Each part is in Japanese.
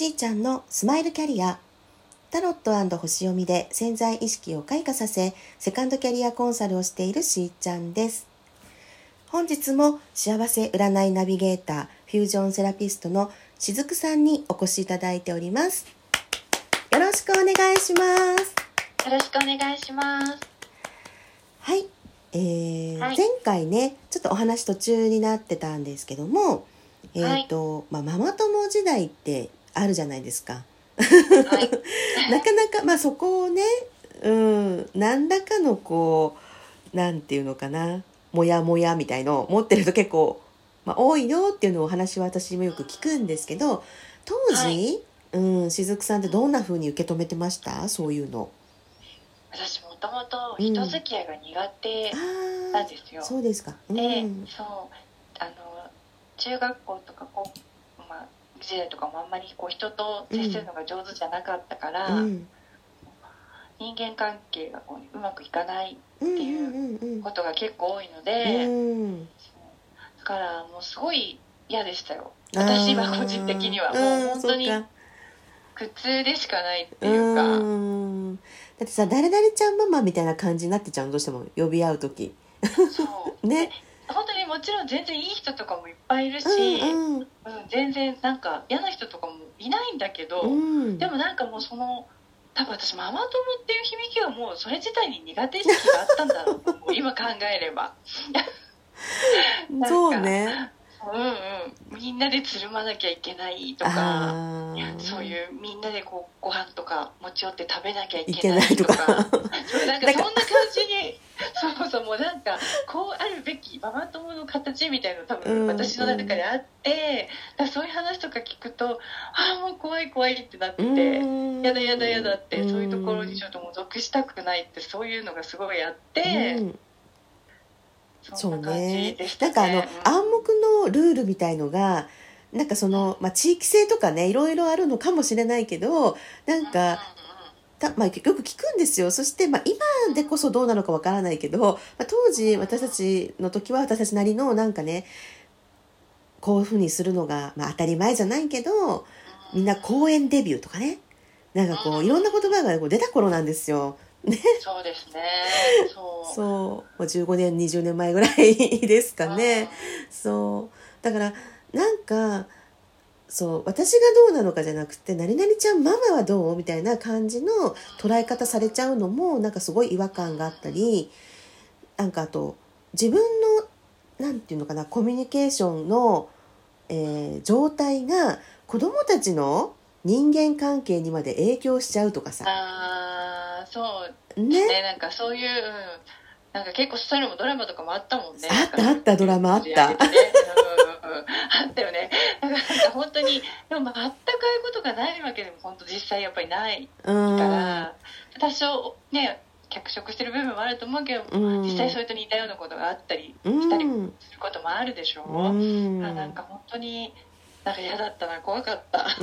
しーちゃんのスマイルキャリアタロット星読みで潜在意識を開花させセカンドキャリアコンサルをしているしーちゃんです。本日も幸せ占いナビゲーターフュージョンセラピストのしずくさんにお越しいただいております。よろしくお願いします。よろしくお願いします。はい、えーはい。前回ねちょっとお話途中になってたんですけどもえっ、と、まあママ友時代ってあるじゃないですか。はい。なかなかまあそこをねうん何らかのこうなんていうのかなモヤモヤみたいのを持ってると結構、まあ、多いよっていうのをお話は私もよく聞くんですけど当時、はい。うんしずくさんってどんな風に受け止めてました？そういうの。私もともと人付き合いが苦手なんですよ、そうですか。うん、でそうあの中学校とかこう、まあ、時代とかもあんまりこう人と接するのが上手じゃなかったから、うん。人間関係がこううまくいかないうんていうことが結構多いので、うんだからもうすごい嫌でしたよ。私は個人的にはもう本当に苦痛でしかないっていうか、うん。だってさ誰々ちゃんママみたいな感じになってちゃうの？どうしても呼び合う時。そう。ね本当にもちろん全然いい人とかもいっぱいいるし、うんうん、全然なんか嫌な人とかもいないんだけど、うん。でもなんかもうその多分私ママ友っていう響きはもうそれ自体に苦手意識があったんだろう今考えれば。そうねうんうん。みんなでつるまなきゃいけないとかそういうみんなでこうご飯とか持ち寄って食べなきゃいいけないいととか。なんかそんな感じにそうそうもうなんかこうあるべきママ友の形みたいなの多うん分私の中であって、だからそういう話とか聞くとああもう怖い怖いってなって。うん。やだやだやだってそういうところにちょっっともう属したくないってそういうのがすごいあって、そそうんね。なんかあのね。暗黙のルールみたいのがなんかその、まあ、地域性とかねいろいろあるのかもしれないけどなんかた、まあ、よく聞くんですよ。そして、まあ、今でこそどうなのかわからないけど、まあ、当時私たちの時は私たちなりのなんかねこういうふうにするのが、まあ、当たり前じゃないけどみんな公演デビューとかね。なんかこういろんな言葉がこう出た頃なんですよ。そうですね。そう。そうもう15年20年前ぐらいですかね。そうだからなんかそう私がどうなのかじゃなくて「何々ちゃんママはどう?」みたいな感じの捉え方されちゃうのもなんかすごい違和感があったりなんかあと自分のなんていうのかなコミュニケーションの、えー状態が子供たちの人間関係にまで影響しちゃうとかさそうね。ね。なんかそういう、うん、なんか結構そういうのもドラマとかもあったもんね。あったあったドラマあった。ねうんうんうん。あったよね。なんか本当にでも全くああいうことがないわけでも本当実際やっぱりないうん。から、多少ね脚色してる部分もあると思うけど、うん。実際それと似たようなことがあったりうん。したりすることもあるでしょ。う。うん。あなんか本当になんか嫌だったな怖かった。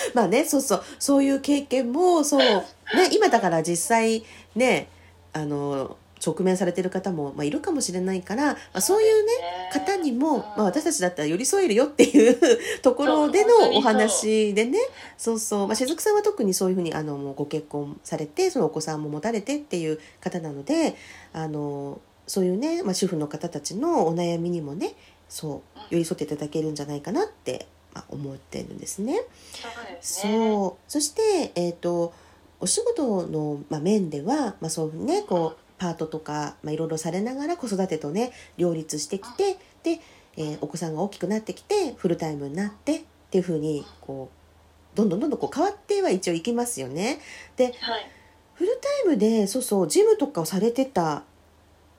まあねそうそう。そういう経験もそう、ね、今だから実際ねあの直面されてる方も、まあ、いるかもしれないから、まあ、そういうね方にも、まあ、私たちだったら寄り添えるよっていう ところでのお話でね。そうそう、まあ、しずくさんは特にそういうふうにあのもうご結婚されてそのお子さんも持たれてっていう方なのであのそういうね、まあ、主婦の方たちのお悩みにもねそう寄り添っていただけるんじゃないかなって、まあ、思ってるんですね。そうね。そうそして、えー、とお仕事の、まあ、面では、まあ、そうねこうパートとか、まあ、いろいろされながら子育てとね両立してきてで、えーお子さんが大きくなってきてフルタイムになってっていうふうにこうどんどんどんどんこう変わっては一応いきますよね。ではい。フルタイムでそうそうジムとかをされてた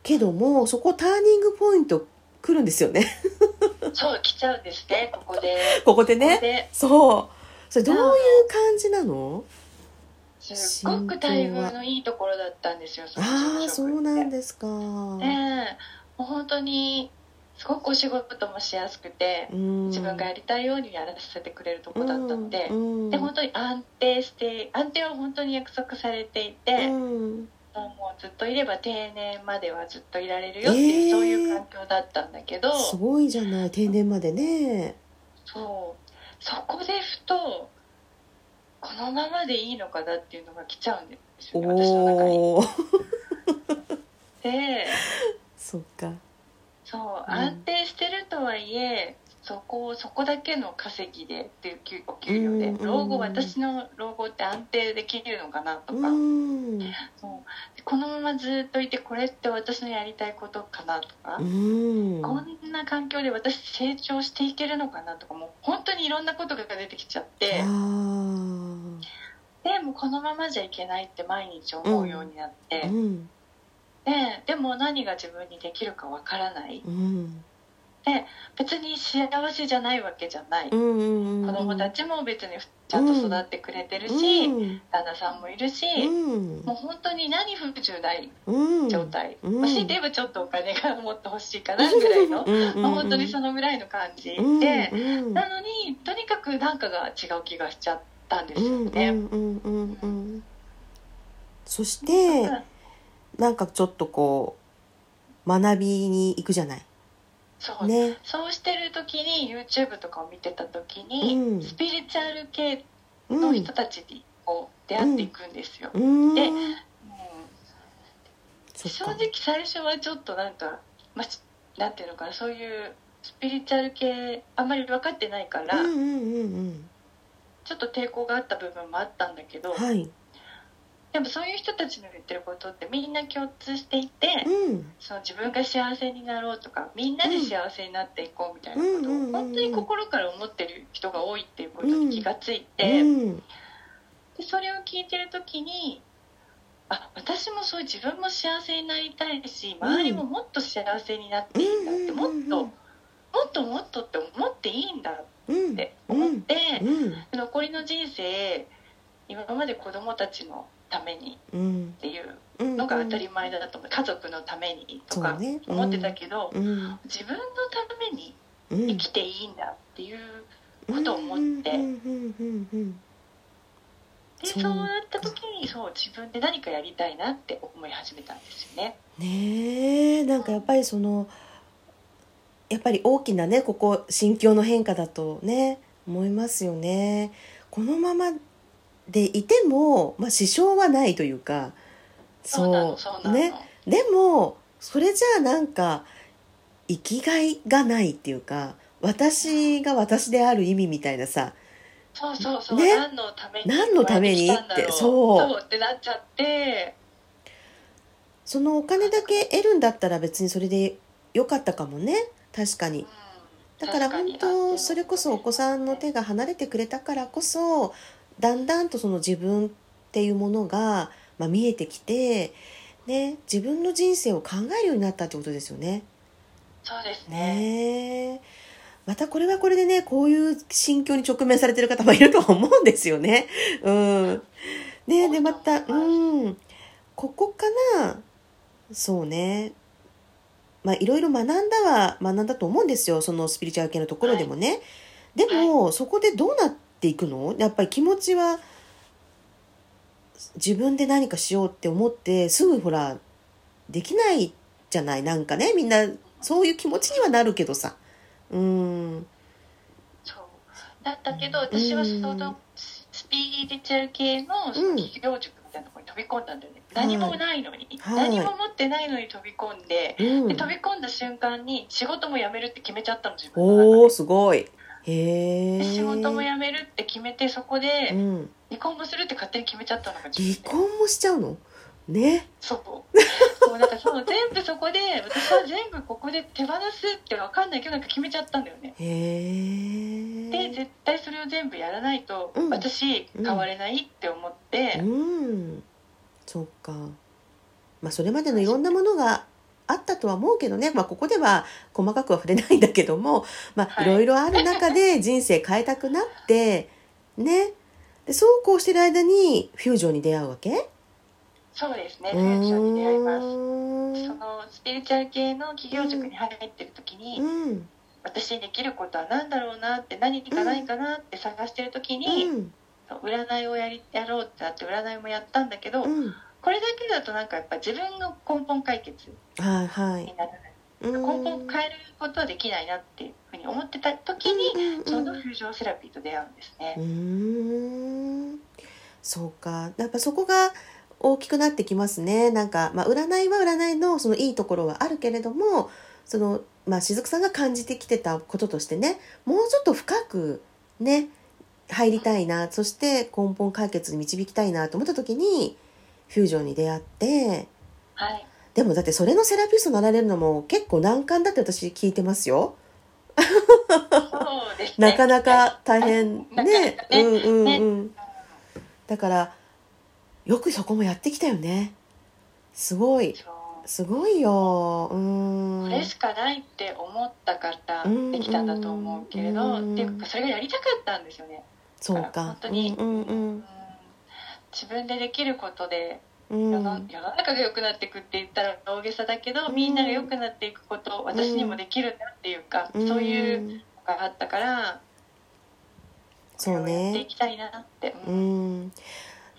けどもそこターニングポイント来るんですよねそう来ちゃうんですねここで。ここでね？ここで。そう。それどういう感じなの？すっごく待遇のいいところだったんですよ。そのああそうなんでですか。ねえ。もう本当にすごくお仕事もしやすくて、自自分がやりたいようにやらせてくれるとこだったので、うん。で本当に安定して安定は本当に約束されていて、うんもうずっといれば定年まではずっといられるよっていう、えー。そういう環境だったんだけどすごいじゃない定年までね。そう。そこでふとこのままでいいのかなっていうのが来ちゃうんですよ。ね私の中に。でそっか。そううん安定してるとはいえ、そこをそこだけの稼ぎでっていう給お給料で、うん老後私の老後って安定できるのかなとか、うん。そう。このままずっといてこれって私のやりたいことかなとか、うん。こんな環境で私成長していけるのかなとかもう本当にいろんなことが出てきちゃって。でもうこのままじゃいけないって毎日思うようになって、うん。ででも何が自分にできるかわからない。うん別に幸せじゃないわけじゃない、うんうんうん子供たちも別にちゃんと育ってくれてるし、うん。旦那さんもいるし、うん。もう本当に何不自由ないうん。状態、うん。まあ強いて言えばちょっとお金がもっと欲しいかなぐらいの、うんまあ、本当にそのぐらいの感じで、なのにとにかくなんかが違う気がしちゃったんですよね。そしてなんかちょっとこう学びに行くじゃないそうね。そうしてる時に YouTube とかを見てた時に、うん。スピリチュアル系のうん人たちにこう出会っていくんですよ。うん。でそっか。正直最初はちょっとなんか、まなんていうのかなそういうスピリチュアル系あんまり分かってないから、うんうんうんちょっと抵抗があった部分もあったんだけど、うんはいでもそういう人たちの言ってることってみんな共通していて、うん。その自分が幸せになろうとかみんなで幸せになっていこうみたいなことを本当に心から思ってる人が多いっていうことに気がついて、うん。でそれを聞いてる時にあ私もそういう自分も幸せになりたいし周りももっと幸せになっていいんだって、もっともっともっとって思っていいんだうんって思って、うん。残りの人生今まで子供たちのためにうんっていううん。のが当たり前だと思う。家族のためにとか思ってたけど、うん。自分のためにうん。生きていいんだっていうことを思って、でそうなった時にそう自分で何かやりたいなって思い始めたんですよね。ねえ。なんかやっぱりそのやっぱり大きなねここ心境の変化だとね思いますよね。このままでいても、まあ、支障はないというかそうね。でもそれじゃあなんか生きがいがないっていうか私が私である意味みたいなさそうそうそう、ね。何のために何のためにってそう。そうってなっちゃって。そのお金だけ得るんだったら別にそれでよかったかもね。確かに。うん。だから本当それこそお子さんの手が離れてくれたからこそだんだんとその自分っていうものが、まあ、見えてきて、ね、自分の人生を考えるようになったってことですよね。そうですね。ね。えまたこれはこれでねこういう心境に直面されてる方もいるとは思うんですよね。うん、ねでまたうん。ここかなそうね。まあいろいろ学んだは学んだと思うんですよ。そのスピリチュアル系のところでもね。でも、そこでどうなっていくの？やっぱり気持ちは自分で何かしようって思ってすぐほらできないじゃない？なんかねみんなそういう気持ちにはなるけどさ。うん。そう。だったけど私はそのスピリチュアル系のうん。企業塾みたいなところに飛び込んだんだよね、何もないのに、はい。何も持ってないのに飛び込んで。うん。で飛び込んだ瞬間に仕事も辞めるって決めちゃったの自分のおおすごい仕事も辞めるって決めてそこでうん、離婚もするって勝手に決めちゃったのが離婚もしちゃうの？ね。そう。そうなんかその全部そこで私は全部ここで手放すって分かんないけどなんか決めちゃったんだよね。へえで絶対それを全部やらないとうん。私変われないって思って、うん。そっか。まあそれまでのいろんなものがあったとは思うけどね、まあ、ここでは細かくは触れないんだけども、まあ、はい。いろいろある中で人生変えたくなってね。でそうこうしてる間にフュージョンに出会うわけ？そうですね。フュージョンに出会います。そのスピリチュアル系の企業塾に入ってる時に、うん。私にできることは何だろうなって何かないかなって探してる時に、うん。占いをやりやろうってなって占いもやったんだけど、うんこれだけだとなんかやっぱ自分の根本解決はいはいにならない。うん根本変えることはできないなっていうふうに思ってた時に、うんうんうん。そのフュージョンセラピーと出会うんですね。うそうか。やっぱそこが大きくなってきますね。なんか、まあ、占いは占いのそのいいところはあるけれどもその、まあ、雫さんが感じてきてたこととしてねもうちょっと深くね入りたいな。そして根本解決に導きたいなと思った時にフュージョンに出会ってはい、でもだってそれのセラピストになられるのも結構難関だって私聞いてますよ。すね。なかなか大変ね。かね。うんうんねうん。だからよくそこもやってきたよね。すごい。すごいよ。うん。これしかないって思ったからうんできたんだと思うけれど、うんっていうかそれがやりたかったんですよね。そうか。本当に、うんうんうん自分でできることでうん。世の世の中が良くなっていくって言ったら大げさだけど、みんなが良くなっていくこと私にもできるんだっていうか、うん。そういうのがあったからそうこれをやっていねきたいなって、ううん。ん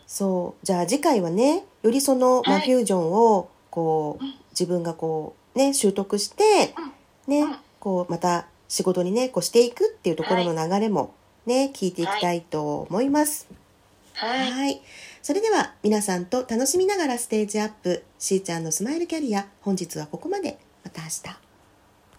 そう。じゃあ次回はねよりその、まフュージョンをこううん。自分がこうね習得してねうん。こうまた仕事にねこうしていくっていうところの流れもね聞いていきたいと思います。はいはい。それでは皆さんと楽しみながらステージアップ、しーちゃんのスマイルキャリア、本日はここまで。また明日。